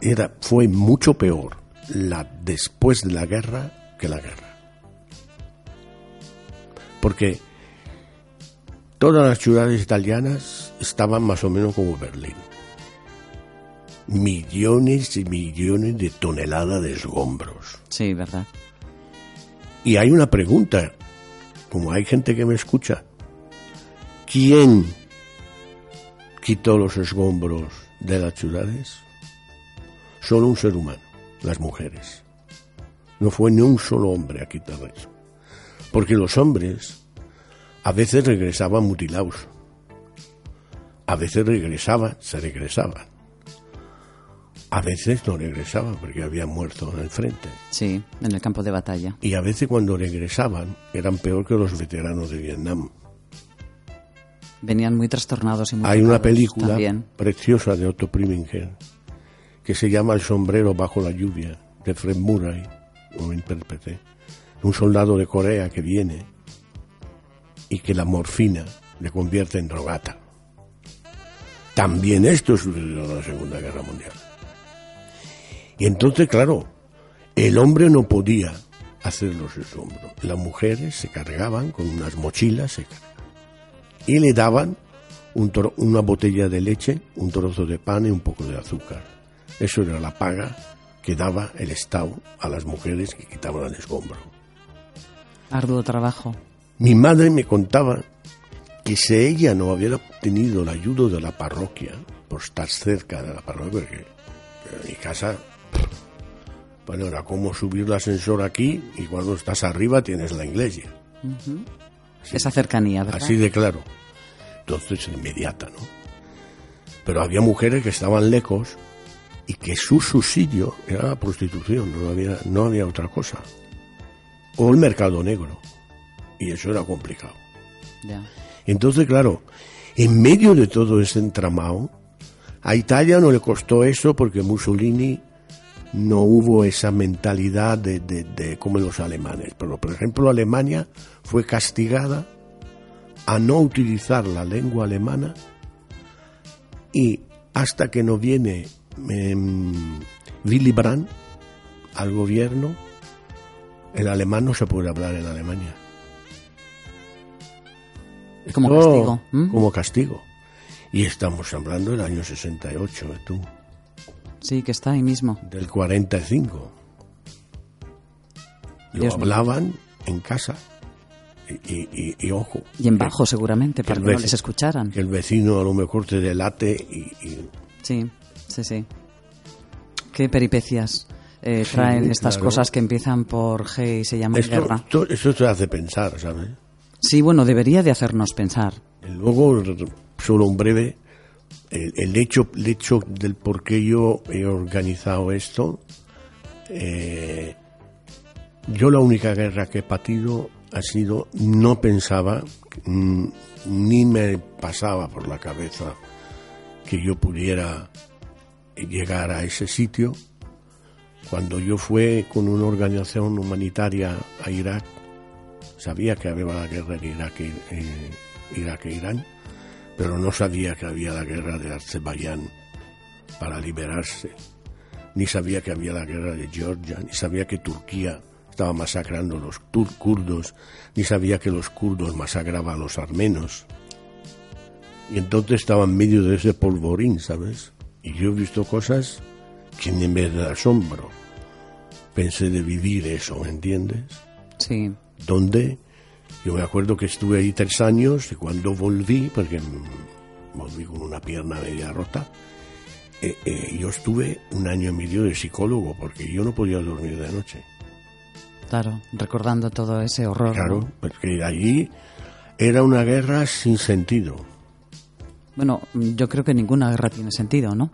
era, fue mucho peor la después de la guerra que la guerra. Porque todas las ciudades italianas estaban más o menos como Berlín millones y millones de toneladas de escombros. sí, verdad. Y hay una pregunta, como hay gente que me escucha, ¿quién quitó los escombros de las ciudades? Solo un ser humano, las mujeres. No fue ni un solo hombre a quitar eso. Porque los hombres a veces regresaban mutilados. A veces regresaban, se regresaban. A veces no regresaban porque habían muerto en el frente. Sí, en el campo de batalla. Y a veces cuando regresaban eran peor que los veteranos de Vietnam. Venían muy trastornados y muy Hay una película también. preciosa de Otto Preminger que se llama El sombrero bajo la lluvia, de Fred Murray, un intérprete, un soldado de Corea que viene y que la morfina le convierte en drogata. También esto sucedió en la Segunda Guerra Mundial. Y entonces, claro, el hombre no podía hacerlos en su hombro. Las mujeres se cargaban con unas mochilas se y le daban un una botella de leche, un trozo de pan y un poco de azúcar. Eso era la paga que daba el Estado a las mujeres que quitaban el escombro. Arduo trabajo. Mi madre me contaba que si ella no hubiera obtenido la ayuda de la parroquia, por estar cerca de la parroquia, porque en mi casa, bueno, era como subir el ascensor aquí y cuando estás arriba tienes la iglesia. Esa cercanía, ¿verdad? Así de claro. Entonces, inmediata, ¿no? Pero había mujeres que estaban lejos y que su subsidio era la prostitución, no había, no había otra cosa. O el mercado negro. Y eso era complicado. Entonces, claro, en medio de todo ese entramado, a Italia no le costó eso porque Mussolini no hubo esa mentalidad de, de- de como los alemanes. Pero, por ejemplo, Alemania fue castigada a no utilizar la lengua alemana y hasta que no viene em, Willy Brandt al gobierno, el alemán no se puede hablar en Alemania. Como Oh, castigo. ¿m? Como castigo. Y estamos hablando del año 68, ¿eh, tú, Sí, que está ahí mismo. del 45. Lo Dios mío. hablaban en casa. Y, y- y- y ojo. Y en bajo, seguramente, para el que no les escucharan. Que el vecino a lo mejor te delate y, Sí, sí, sí. Qué peripecias eh, traen estas claro. cosas que empiezan por G y se llaman esto, guerra. esto, esto te hace pensar, ¿sabes? Sí, bueno, debería de hacernos pensar. Luego, solo un breve, el, hecho, el hecho del por qué yo he organizado esto, eh, yo la única guerra que he patido ha sido, no pensaba, mm, ni me pasaba por la cabeza que yo pudiera llegar a ese sitio. Cuando yo fui con una organización humanitaria a Irak, sabía que había la guerra en Irak, y- eh, Irak e Irán, pero no sabía que había la guerra de Azerbaiyán para liberarse, ni sabía que había la guerra de Georgia, ni sabía que Turquía estaba masacrando a los kurdos, ni sabía que los kurdos masacraban a los armenos. Y entonces estaba en medio de ese polvorín, ¿sabes? Y yo he visto cosas que ni me da asombro. Pensé de vivir eso, ¿me entiendes? Sí, donde yo me acuerdo que estuve ahí tres años y cuando volví, porque volví con una pierna media rota, eh, eh, yo estuve un año y medio de psicólogo porque yo no podía dormir de noche. claro, recordando todo ese horror. Claro, ¿no? porque allí era una guerra sin sentido. Bueno, yo creo que ninguna guerra tiene sentido, ¿no?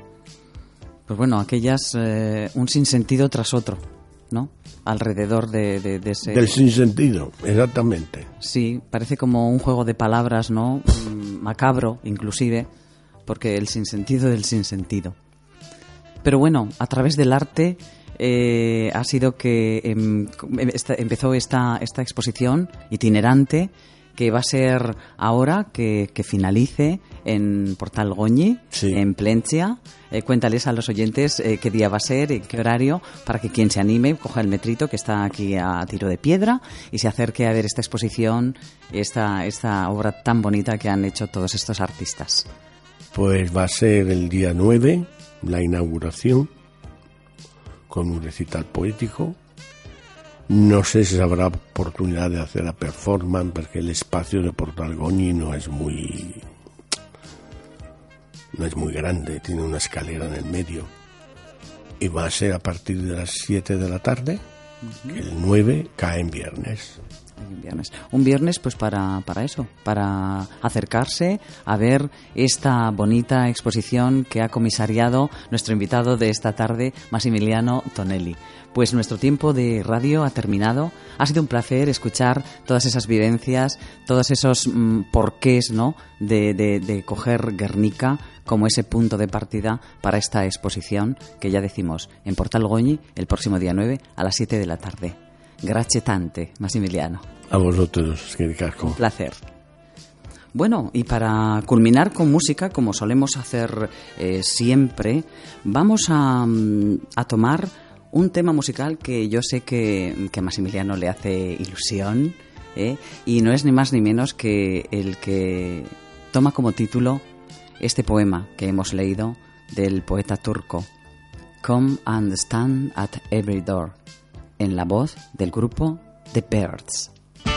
Pues bueno, aquellas, eh, un sinsentido tras otro, ¿no? Alrededor de, de- de ese... Del sinsentido, exactamente. Sí, parece como un juego de palabras, ¿no? Mm, Macabro, inclusive, porque el sinsentido del sinsentido. Pero bueno, a través del arte eh, ha sido que em, esta- empezó esta, esta exposición itinerante que va a ser ahora que, que finalice en Portal Goñi, Sí. en Plencia. Eh, cuéntales a los oyentes eh, qué día va a ser, en qué horario, para que quien se anime coja el metrito que está aquí a tiro de piedra y se acerque a ver esta exposición, esta, esta obra tan bonita que han hecho todos estos artistas. Pues va a ser el día 9, la inauguración, con un recital poético. No sé si habrá oportunidad de hacer la performance, porque el espacio de Portalgoñi no es muy. No es muy grande, tiene una escalera en el medio. Y va a ser a partir de las 7 de la tarde el 9 cae en viernes. Un viernes. Un viernes, pues para, para eso, para acercarse a ver esta bonita exposición que ha comisariado nuestro invitado de esta tarde, Massimiliano Tonelli. Pues nuestro tiempo de radio ha terminado. Ha sido un placer escuchar todas esas vivencias, todos esos mm, porqués, ¿no? De, de, coger Guernica como ese punto de partida para esta exposición que ya decimos en Portal Goñi el próximo día 9 a las 7 de la tarde. Grazie tante, Massimiliano. A vosotros, que casco. Un placer. Bueno, y para culminar con música, como solemos hacer eh, siempre, vamos a, mm, a tomar un tema musical que yo sé que, que a Massimiliano le hace ilusión, ¿eh? y no es ni más ni menos que el que toma como título este poema que hemos leído del poeta turco, Come and Stand at Every Door, en la voz del grupo The Birds. I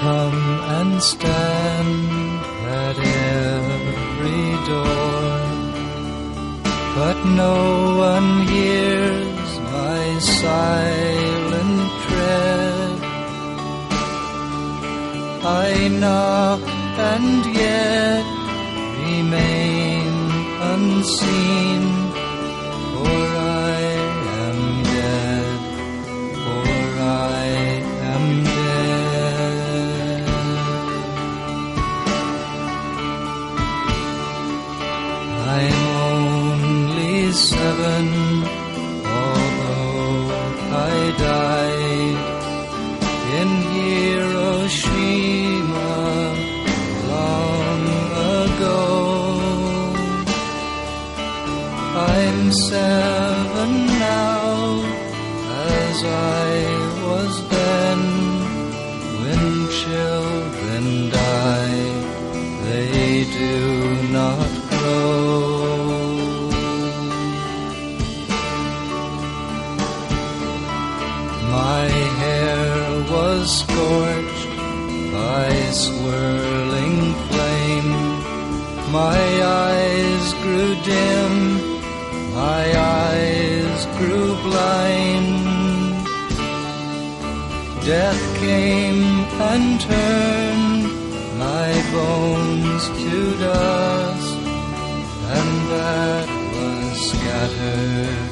come and stand at every door, but no one hears my silent tread. I knock and yet remain unseen, heaven. Came and turned my bones to dust, and that was scattered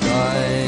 by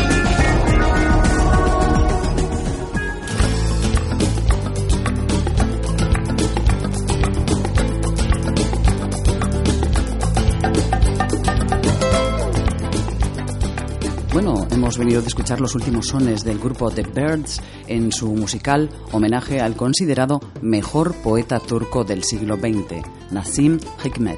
Venido de escuchar los últimos sones del grupo The Birds en su musical homenaje al considerado mejor poeta turco del siglo XX, Nassim Hikmet.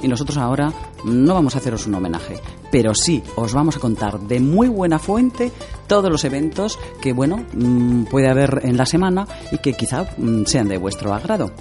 Y nosotros ahora no vamos a haceros un homenaje, pero sí os vamos a contar de muy buena fuente todos los eventos que, bueno, mm, puede haber en la semana y que quizá mm, sean de vuestro agrado.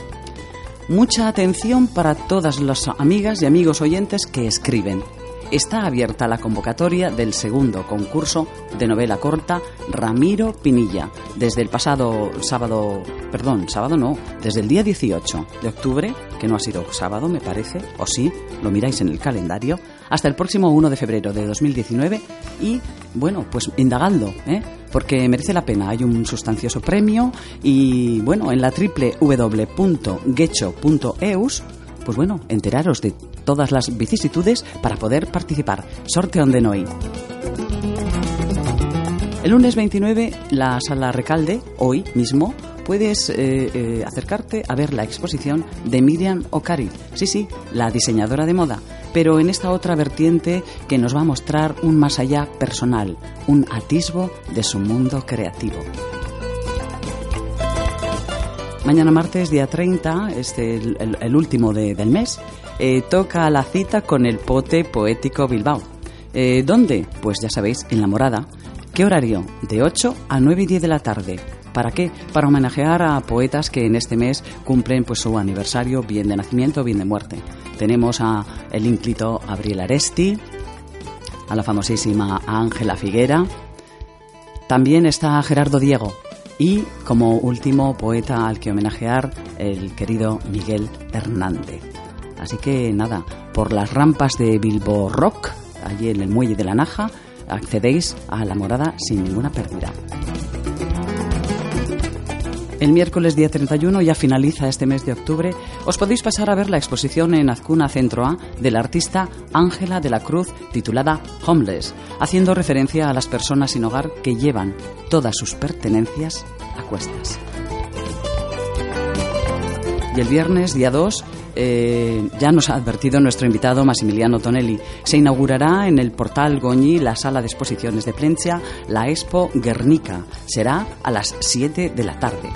Mucha atención para todas las amigas y amigos oyentes que escriben. Está abierta la convocatoria del segundo concurso de novela corta Ramiro Pinilla desde el pasado sábado, perdón, sábado no, desde el día 18 de octubre, que no ha sido sábado me parece, o sí, lo miráis en el calendario, hasta el próximo 1 de febrero de 2019 y bueno, pues indagando, ¿eh? porque merece la pena. Hay un sustancioso premio y bueno, en la www.gecho.eus, pues bueno, enteraros de todas las vicisitudes para poder participar. Sorteón de Noy. El lunes 29, la sala Recalde, hoy mismo, puedes eh, eh, acercarte a ver la exposición de Miriam Okari. Sí, sí, la diseñadora de moda, pero en esta otra vertiente que nos va a mostrar un más allá personal, un atisbo de su mundo creativo. Mañana martes, día 30, este, el, el- el último de- del mes, eh, toca la cita con el Pote Poético Bilbao. Eh, ¿Dónde? Pues ya sabéis, en La Morada. ¿Qué horario? De 8 a 9 y 10 de la tarde. ¿Para qué? Para homenajear a poetas que en este mes cumplen pues, su aniversario, bien de nacimiento, bien de muerte. Tenemos a el ínclito Abril Aresti, a la famosísima Ángela Figuera, también está Gerardo Diego y como último poeta al que homenajear el querido Miguel Hernández. Así que nada, por las rampas de Bilbo Rock, allí en el muelle de la Naja, accedéis a la morada sin ninguna pérdida. El miércoles día 31 ya finaliza este mes de octubre. Os podéis pasar a ver la exposición en Azcuna Centro A del artista Ángela de la Cruz titulada Homeless, haciendo referencia a las personas sin hogar que llevan todas sus pertenencias a cuestas. Y el viernes, día 2, eh, ya nos ha advertido nuestro invitado Massimiliano Tonelli. Se inaugurará en el portal Goñi la sala de exposiciones de Plencia, la Expo Guernica. Será a las 7 de la tarde.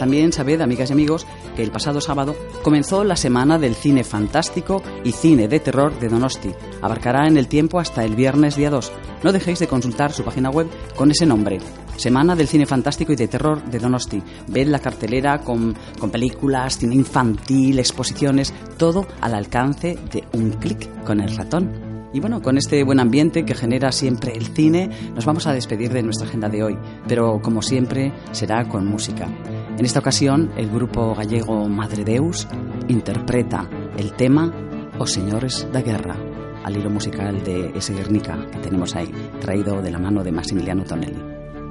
También sabed, amigas y amigos, que el pasado sábado comenzó la Semana del Cine Fantástico y Cine de Terror de Donosti. Abarcará en el tiempo hasta el viernes día 2. No dejéis de consultar su página web con ese nombre. Semana del Cine Fantástico y de Terror de Donosti. Ved la cartelera con, con películas, cine infantil, exposiciones, todo al alcance de un clic con el ratón. Y bueno, con este buen ambiente que genera siempre el cine, nos vamos a despedir de nuestra agenda de hoy, pero como siempre será con música. En esta ocasión, el grupo gallego Madre Deus interpreta el tema Os Señores da Guerra, al hilo musical de ese Guernica que tenemos ahí, traído de la mano de Massimiliano Tonelli.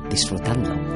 Disfrutadlo.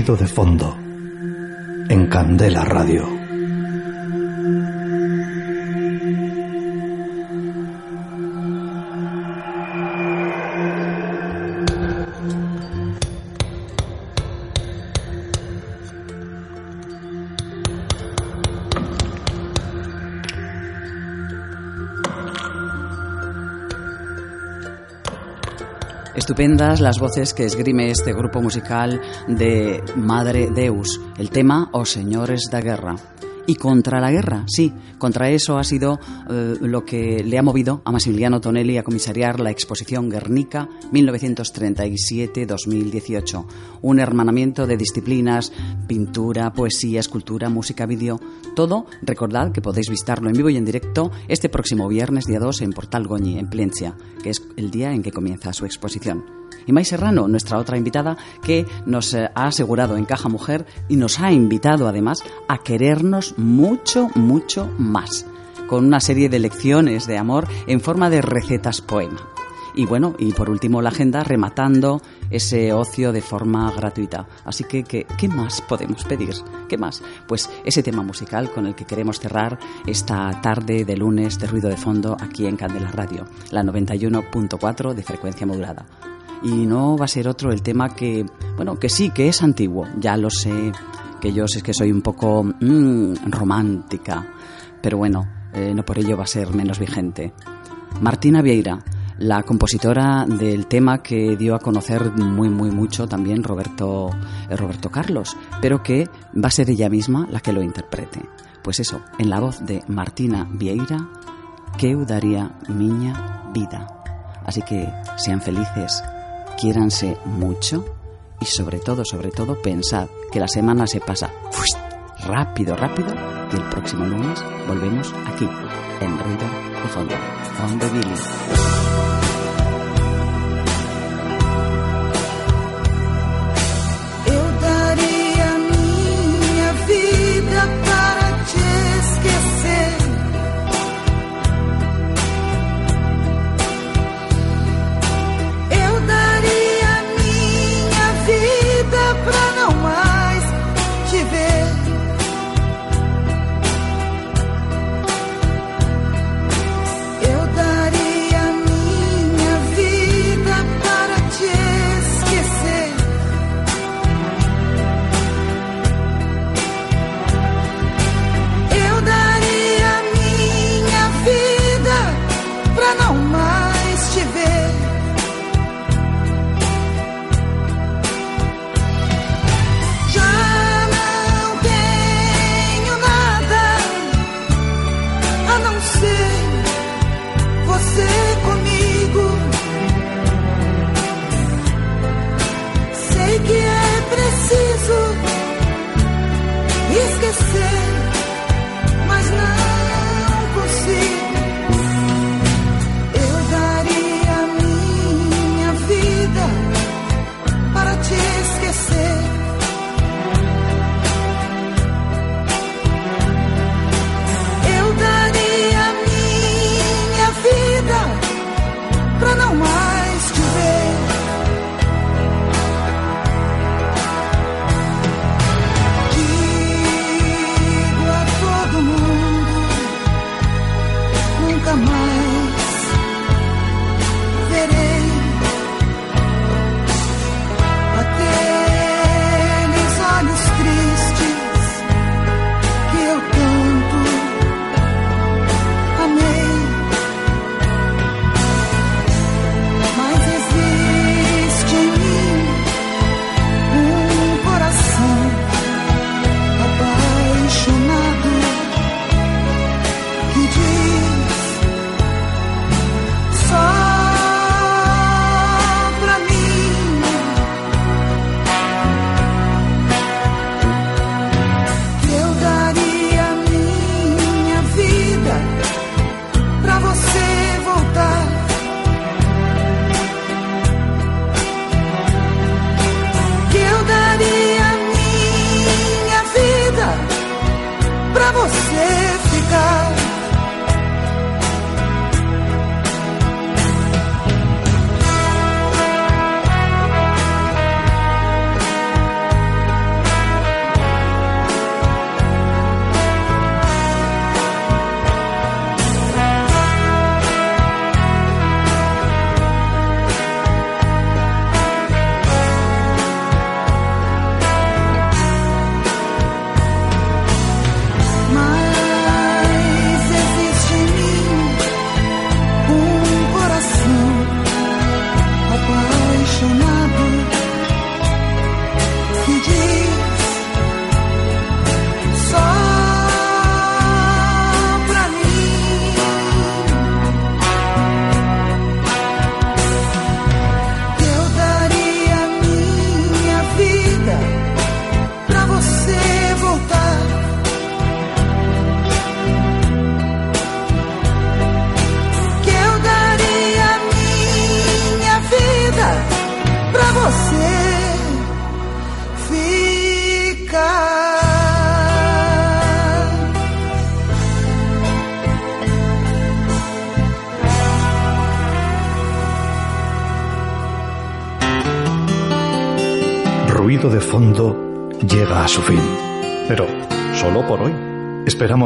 De fondo en Candela Radio. Estupendas las voces que esgrime este grupo musical de Madre Deus, el tema O Señores da Guerra. Y contra la guerra, sí, contra eso ha sido eh, lo que le ha movido a Massimiliano Tonelli a comisariar la exposición Guernica 1937-2018. Un hermanamiento de disciplinas, pintura, poesía, escultura, música, vídeo, todo, recordad que podéis visitarlo en vivo y en directo este próximo viernes, día 2, en Portal Goñi, en Plencia, que es el día en que comienza su exposición. Y May Serrano, nuestra otra invitada, que nos eh, ha asegurado en Caja Mujer y nos ha invitado además a querernos mucho, mucho más, con una serie de lecciones de amor en forma de recetas poema. Y bueno, y por último la agenda rematando ese ocio de forma gratuita. Así que, ¿qué, más podemos pedir? ¿Qué más? Pues ese tema musical con el que queremos cerrar esta tarde de lunes de ruido de fondo aquí en Candela Radio, la 91.4 de frecuencia modulada. Y no va a ser otro el tema que, bueno, que sí, que es antiguo, ya lo sé, que yo es que soy un poco mm, romántica, pero bueno, eh, no por ello va a ser menos vigente. Martina Vieira, la compositora del tema que dio a conocer muy muy mucho también Roberto eh, Roberto Carlos, pero que va a ser ella misma la que lo interprete. Pues eso, en la voz de Martina Vieira, que daría miña vida. Así que sean felices, quiéranse mucho y sobre todo, sobre todo, pensad que la semana se pasa rápido, rápido y el próximo lunes volvemos aquí en Ruido de Fondo. Fondo Billy.